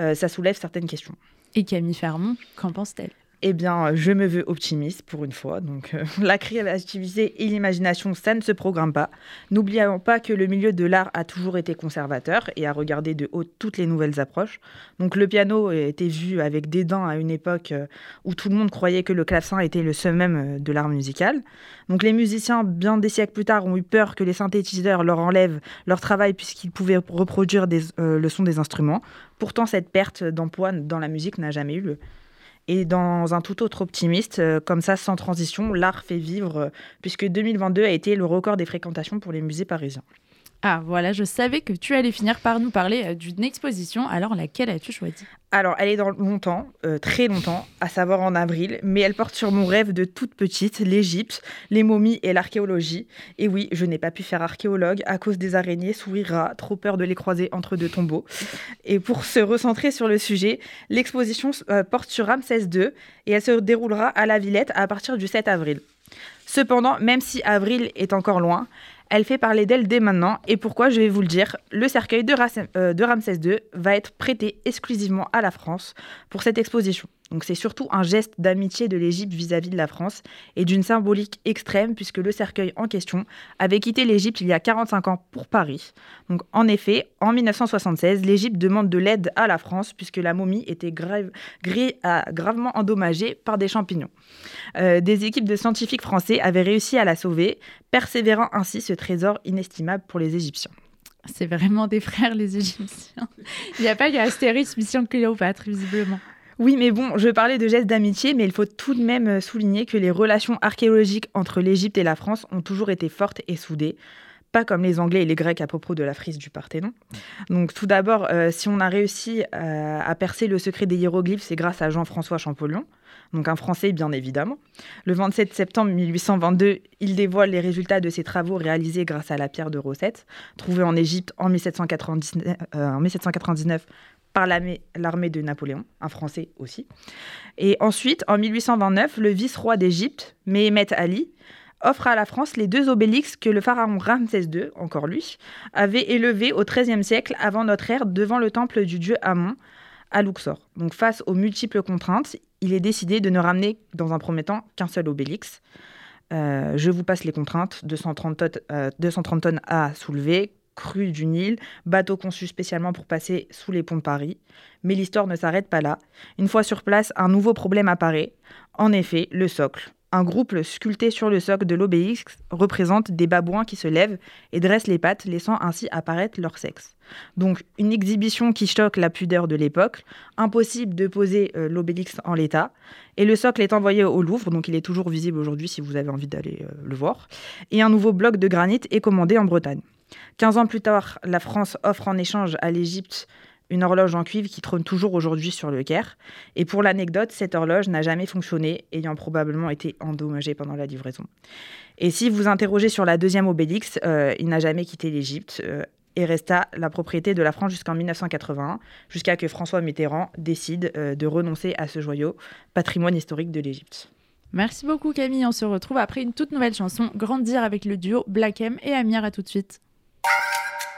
euh, ça soulève certaines questions. Et Camille Fermont, qu'en pense-t-elle? Eh bien, je me veux optimiste pour une fois. Donc, euh, la créativité et l'imagination, ça ne se programme pas. N'oublions pas que le milieu de l'art a toujours été conservateur et a regardé de haut toutes les nouvelles approches. Donc, le piano était vu avec dédain à une époque euh, où tout le monde croyait que le clavecin était le seul même euh, de l'art musical. Donc, les musiciens, bien des siècles plus tard, ont eu peur que les synthétiseurs leur enlèvent leur travail puisqu'ils pouvaient reproduire le son des instruments. Pourtant, cette perte d'emploi dans la musique n'a jamais eu lieu. Et dans un tout autre optimiste, euh, comme ça, sans transition, l'art fait vivre, euh, puisque 2022 a été le record des fréquentations pour les musées parisiens. Ah voilà, je savais que tu allais finir par nous parler euh, d'une exposition. Alors laquelle as-tu choisi Alors elle est dans longtemps, euh, très longtemps, à savoir en avril, mais elle porte sur mon rêve de toute petite, l'Égypte, les momies et l'archéologie. Et oui, je n'ai pas pu faire archéologue à cause des araignées, souris, rats, trop peur de les croiser entre deux tombeaux. Et pour se recentrer sur le sujet, l'exposition euh, porte sur Ramsès II et elle se déroulera à la Villette à partir du 7 avril. Cependant, même si avril est encore loin, elle fait parler d'elle dès maintenant. Et pourquoi Je vais vous le dire. Le cercueil de, euh, Ramsès II va être prêté exclusivement à la France pour cette exposition. Donc c'est surtout un geste d'amitié de l'Égypte vis-à-vis de la France et d'une symbolique extrême puisque le cercueil en question avait quitté l'Égypte il y a 45 ans pour Paris. Donc en effet, en 1976, l'Égypte demande de l'aide à la France puisque la momie était gravement endommagée par des champignons. Euh, des équipes de scientifiques français avaient réussi à la sauver, persévérant ainsi ce trésor inestimable pour les Égyptiens. C'est vraiment des frères les Égyptiens. Il n'y a pas eu Astérix, Mission Cléopâtre, visiblement. Oui, mais bon, je parlais de gestes d'amitié, mais il faut tout de même euh, souligner que les relations archéologiques entre l'Égypte et la France ont toujours été fortes et soudées. Pas comme les Anglais et les Grecs à propos de la frise du Parthénon. Donc, tout d'abord, euh, si on a réussi euh, à percer le secret des hiéroglyphes, c'est grâce à Jean-François Champollion, donc un Français bien évidemment. Le 27 septembre 1822, il dévoile les résultats de ses travaux réalisés grâce à la pierre de Rosette, trouvée en Égypte en 1799, en 1799 par l'armée de Napoléon, un Français aussi. Et ensuite, en 1829, le vice-roi d'Égypte, Mehemet Ali, offre à la France les deux obélix que le pharaon Ramsès II, encore lui, avait élevés au XIIIe siècle avant notre ère devant le temple du dieu Amon à Luxor. Donc face aux multiples contraintes, il est décidé de ne ramener dans un premier temps qu'un seul obélix. Euh, je vous passe les contraintes 230 230 tonnes à soulever, crue du Nil, bateau conçu spécialement pour passer sous les ponts de Paris. Mais l'histoire ne s'arrête pas là. Une fois sur place, un nouveau problème apparaît. En effet, le socle. Un groupe sculpté sur le socle de l'obélisque représente des babouins qui se lèvent et dressent les pattes, laissant ainsi apparaître leur sexe. Donc une exhibition qui choque la pudeur de l'époque, impossible de poser euh, l'obélisque en l'état, et le socle est envoyé au Louvre, donc il est toujours visible aujourd'hui si vous avez envie d'aller euh, le voir, et un nouveau bloc de granit est commandé en Bretagne. 15 ans plus tard, la France offre en échange à l'Égypte une horloge en cuivre qui trône toujours aujourd'hui sur le Caire. Et pour l'anecdote, cette horloge n'a jamais fonctionné, ayant probablement été endommagée pendant la livraison. Et si vous interrogez sur la deuxième obélix, euh, il n'a jamais quitté l'Égypte euh, et resta la propriété de la France jusqu'en 1981, jusqu'à que François Mitterrand décide euh, de renoncer à ce joyau, patrimoine historique de l'Égypte. Merci beaucoup Camille, on se retrouve après une toute nouvelle chanson, Grandir avec le duo Black M et Amir, à tout de suite. you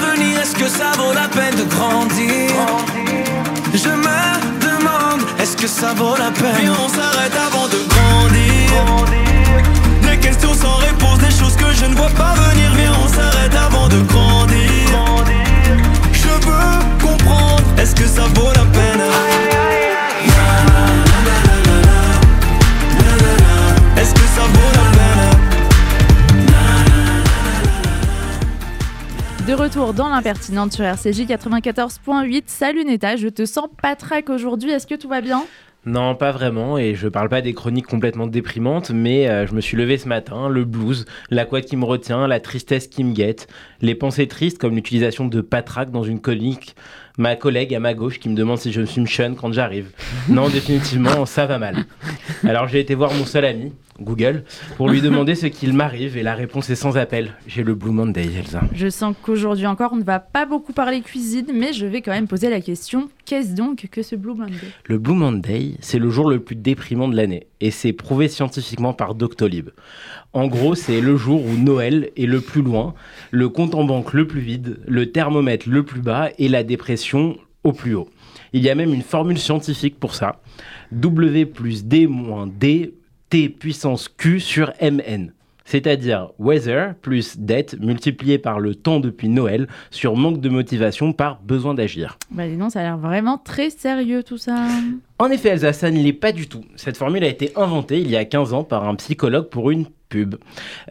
est-ce que ça vaut la peine de grandir? Je me demande, est-ce que ça vaut la peine? Puis on s'arrête avant de grandir. Des questions sans réponse, des choses que je ne vois pas venir. Viens on s'arrête avant de grandir. Je veux retour dans l'impertinente sur RCJ 94.8. Salut Neta, je te sens pas trac aujourd'hui, est-ce que tout va bien? Non, pas vraiment, et je parle pas des chroniques complètement déprimantes, mais euh, je me suis levé ce matin, le blues, la couette qui me retient, la tristesse qui me guette, les pensées tristes comme l'utilisation de patraque dans une chronique, ma collègue à ma gauche qui me demande si je me suis chun quand j'arrive. Non, définitivement, ça va mal. Alors j'ai été voir mon seul ami, Google, pour lui demander ce qu'il m'arrive, et la réponse est sans appel. J'ai le Blue Monday, Elsa. Je sens qu'aujourd'hui encore, on ne va pas beaucoup parler cuisine, mais je vais quand même poser la question qu'est-ce donc que ce Blue Monday? Le Blue Monday, c'est le jour le plus déprimant de l'année, et c'est prouvé scientifiquement par Doctolib. En gros, c'est le jour où Noël est le plus loin, le compte en banque le plus vide, le thermomètre le plus bas et la dépression au plus haut. Il y a même une formule scientifique pour ça. W plus D moins D, T puissance Q sur MN. C'est-à-dire weather plus dette multiplié par le temps depuis Noël sur manque de motivation par besoin d'agir. Bah dis donc, ça a l'air vraiment très sérieux tout ça. En effet, Elsa, ça ne l'est pas du tout. Cette formule a été inventée il y a 15 ans par un psychologue pour une pub.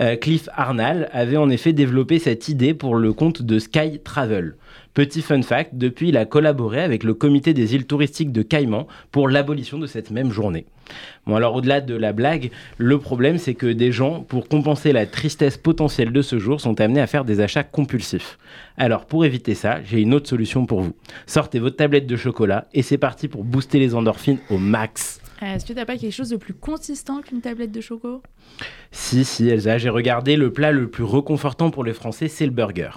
Euh, Cliff Arnall avait en effet développé cette idée pour le compte de Sky Travel. Petit fun fact, depuis il a collaboré avec le comité des îles touristiques de Caïman pour l'abolition de cette même journée. Bon alors au-delà de la blague, le problème c'est que des gens, pour compenser la tristesse potentielle de ce jour, sont amenés à faire des achats compulsifs. Alors pour éviter ça, j'ai une autre solution pour vous. Sortez votre tablette de chocolat et c'est parti pour booster les endorphines au max. Euh, Est-ce que t'as pas quelque chose de plus consistant qu'une tablette de choco? Si, si, Elsa, j'ai regardé le plat le plus réconfortant pour les Français, c'est le burger.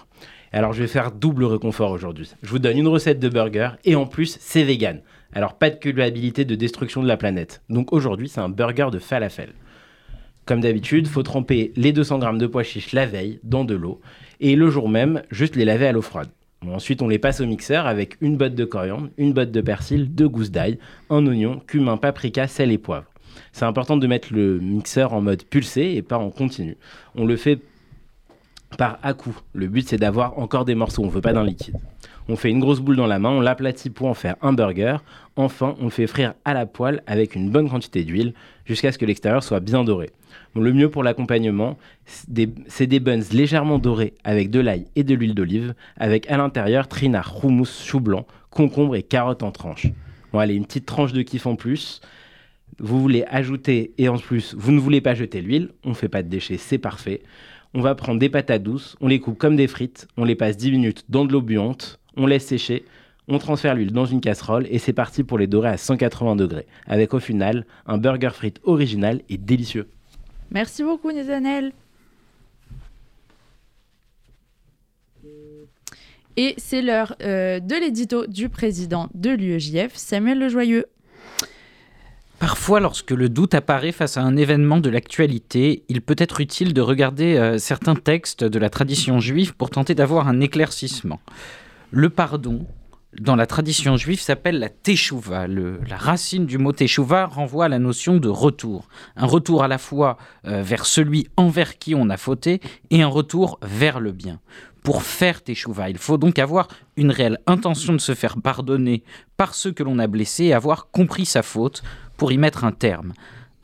Alors je vais faire double réconfort aujourd'hui. Je vous donne une recette de burger et en plus c'est vegan. Alors pas de culpabilité de destruction de la planète. Donc aujourd'hui c'est un burger de falafel. Comme d'habitude, faut tremper les 200 grammes de pois chiches la veille dans de l'eau et le jour même juste les laver à l'eau froide. Ensuite on les passe au mixeur avec une botte de coriandre, une botte de persil, deux gousses d'ail, un oignon, cumin, paprika, sel et poivre. C'est important de mettre le mixeur en mode pulsé et pas en continu. On le fait par à-coup. Le but, c'est d'avoir encore des morceaux, on ne veut pas d'un liquide. On fait une grosse boule dans la main, on l'aplatit pour en faire un burger. Enfin, on le fait frire à la poêle avec une bonne quantité d'huile jusqu'à ce que l'extérieur soit bien doré. Le mieux pour l'accompagnement, c'est des, c'est des buns légèrement dorés avec de l'ail et de l'huile d'olive, avec à l'intérieur trinard, houmous, chou blanc, concombre et carottes en tranches. Bon, allez, une petite tranche de kiff en plus. Vous voulez ajouter et en plus, vous ne voulez pas jeter l'huile, on ne fait pas de déchets, c'est parfait. On va prendre des patates douces, on les coupe comme des frites, on les passe 10 minutes dans de l'eau bouillante, on laisse sécher, on transfère l'huile dans une casserole et c'est parti pour les dorer à 180 degrés, avec au final un burger frites original et délicieux. Merci beaucoup Nézanel. Et c'est l'heure euh, de l'édito du président de l'UEJF, Samuel Lejoyeux. Parfois, lorsque le doute apparaît face à un événement de l'actualité, il peut être utile de regarder euh, certains textes de la tradition juive pour tenter d'avoir un éclaircissement. Le pardon, dans la tradition juive, s'appelle la teshuva. La racine du mot teshuva renvoie à la notion de retour. Un retour à la fois euh, vers celui envers qui on a fauté et un retour vers le bien. Pour faire teshuva, il faut donc avoir une réelle intention de se faire pardonner par ceux que l'on a blessés et avoir compris sa faute pour y mettre un terme.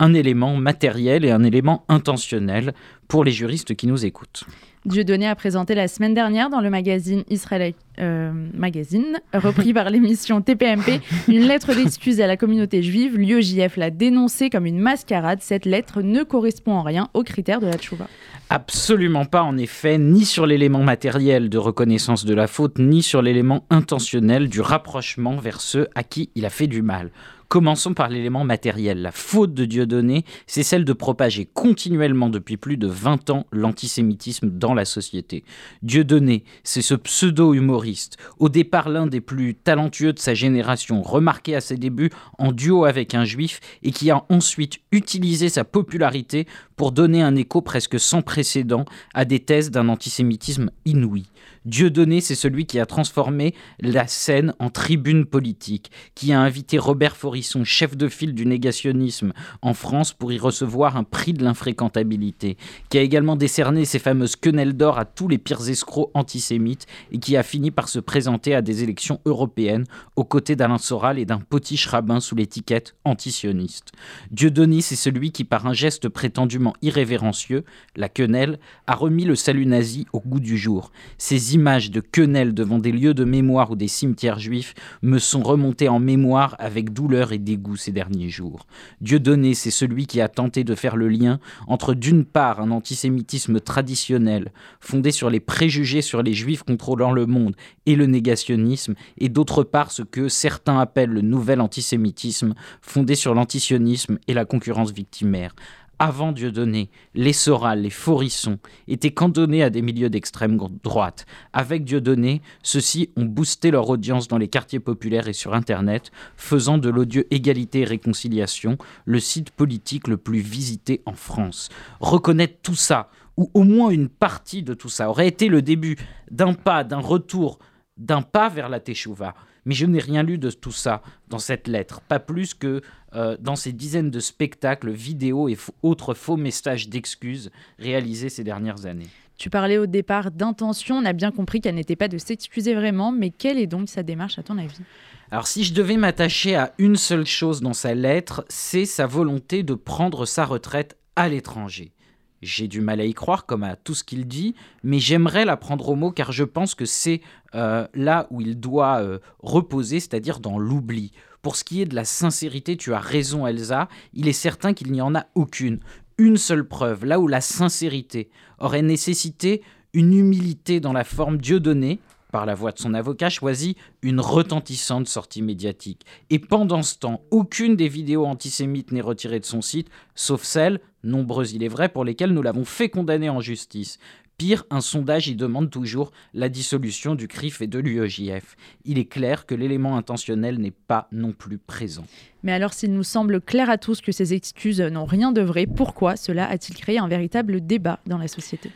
Un élément matériel et un élément intentionnel pour les juristes qui nous écoutent. Dieudonné a présenté la semaine dernière dans le magazine Israël euh, Magazine, repris par l'émission TPMP, une lettre d'excuse à la communauté juive. L'UEJF l'a dénoncée comme une mascarade. Cette lettre ne correspond en rien aux critères de la tchouva. Absolument pas, en effet, ni sur l'élément matériel de reconnaissance de la faute, ni sur l'élément intentionnel du rapprochement vers ceux à qui il a fait du mal. Commençons par l'élément matériel. La faute de Dieudonné, c'est celle de propager continuellement depuis plus de 20 ans l'antisémitisme dans la société. Dieudonné, c'est ce pseudo-humoriste, au départ l'un des plus talentueux de sa génération, remarqué à ses débuts en duo avec un juif et qui a ensuite utilisé sa popularité pour donner un écho presque sans précédent à des thèses d'un antisémitisme inouï. Dieudonné, c'est celui qui a transformé la scène en tribune politique, qui a invité Robert Forisson, chef de file du négationnisme en France, pour y recevoir un prix de l'infréquentabilité, qui a également décerné ses fameuses quenelles d'or à tous les pires escrocs antisémites et qui a fini par se présenter à des élections européennes aux côtés d'Alain Soral et d'un potiche rabbin sous l'étiquette antisioniste. Dieudonné, c'est celui qui, par un geste prétendument irrévérencieux, la quenelle, a remis le salut nazi au goût du jour. Ces images de quenelles devant des lieux de mémoire ou des cimetières juifs me sont remontées en mémoire avec douleur et dégoût ces derniers jours. Dieudonné, c'est celui qui a tenté de faire le lien entre d'une part un antisémitisme traditionnel, fondé sur les préjugés sur les juifs contrôlant le monde et le négationnisme, et d'autre part ce que certains appellent le nouvel antisémitisme, fondé sur l'antisionisme et la concurrence victimaire avant Dieudonné, les Soral, les Forisson étaient cantonnés à des milieux d'extrême droite. Avec Dieudonné, ceux-ci ont boosté leur audience dans les quartiers populaires et sur Internet, faisant de l'odieux Égalité et Réconciliation le site politique le plus visité en France. Reconnaître tout ça, ou au moins une partie de tout ça, aurait été le début d'un pas, d'un retour, d'un pas vers la Teshuvah. Mais je n'ai rien lu de tout ça dans cette lettre, pas plus que euh, dans ces dizaines de spectacles, vidéos et autres faux messages d'excuses réalisés ces dernières années. Tu parlais au départ d'intention, on a bien compris qu'elle n'était pas de s'excuser vraiment, mais quelle est donc sa démarche à ton avis? Alors si je devais m'attacher à une seule chose dans sa lettre, c'est sa volonté de prendre sa retraite à l'étranger. J'ai du mal à y croire, comme à tout ce qu'il dit, mais j'aimerais la prendre au mot car je pense que c'est euh, là où il doit euh, reposer, c'est-à-dire dans l'oubli. Pour ce qui est de la sincérité, tu as raison Elsa, il est certain qu'il n'y en a aucune. Une seule preuve, là où la sincérité aurait nécessité une humilité dans la forme Dieu donnée, par la voix de son avocat, choisit une retentissante sortie médiatique. Et pendant ce temps, aucune des vidéos antisémites n'est retirée de son site, sauf celles, nombreuses il est vrai, pour lesquelles nous l'avons fait condamner en justice. Pire, un sondage y demande toujours la dissolution du CRIF et de l'UEJF. Il est clair que l'élément intentionnel n'est pas non plus présent. Mais alors s'il nous semble clair à tous que ces excuses n'ont rien de vrai, pourquoi cela a-t-il créé un véritable débat dans la société?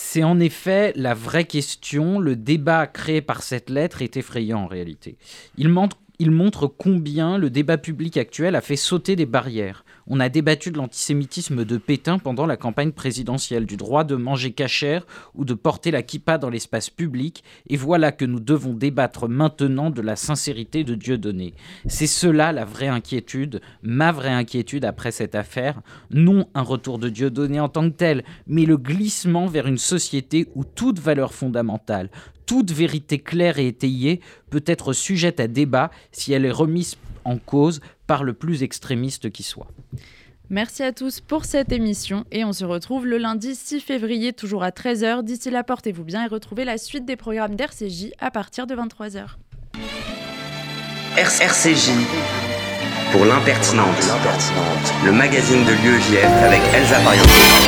C'est en effet la vraie question. Le débat créé par cette lettre est effrayant en réalité. Il montre, combien le débat public actuel a fait sauter des barrières. On a débattu de l'antisémitisme de Pétain pendant la campagne présidentielle, du droit de manger cachère ou de porter la kippa dans l'espace public, et voilà que nous devons débattre maintenant de la sincérité de Dieudonné. C'est cela la vraie inquiétude, ma vraie inquiétude après cette affaire, non un retour de Dieudonné en tant que tel, mais le glissement vers une société où toute valeur fondamentale, toute vérité claire et étayée peut être sujette à débat si elle est remise en cause par le plus extrémiste qui soit. Merci à tous pour cette émission et on se retrouve le lundi 6 février toujours à 13h. D'ici là, portez-vous bien et retrouvez la suite des programmes d'RCJ à partir de 23h. RCJ pour l'impertinente, le magazine de l'UEJF avec Elsa Pariente.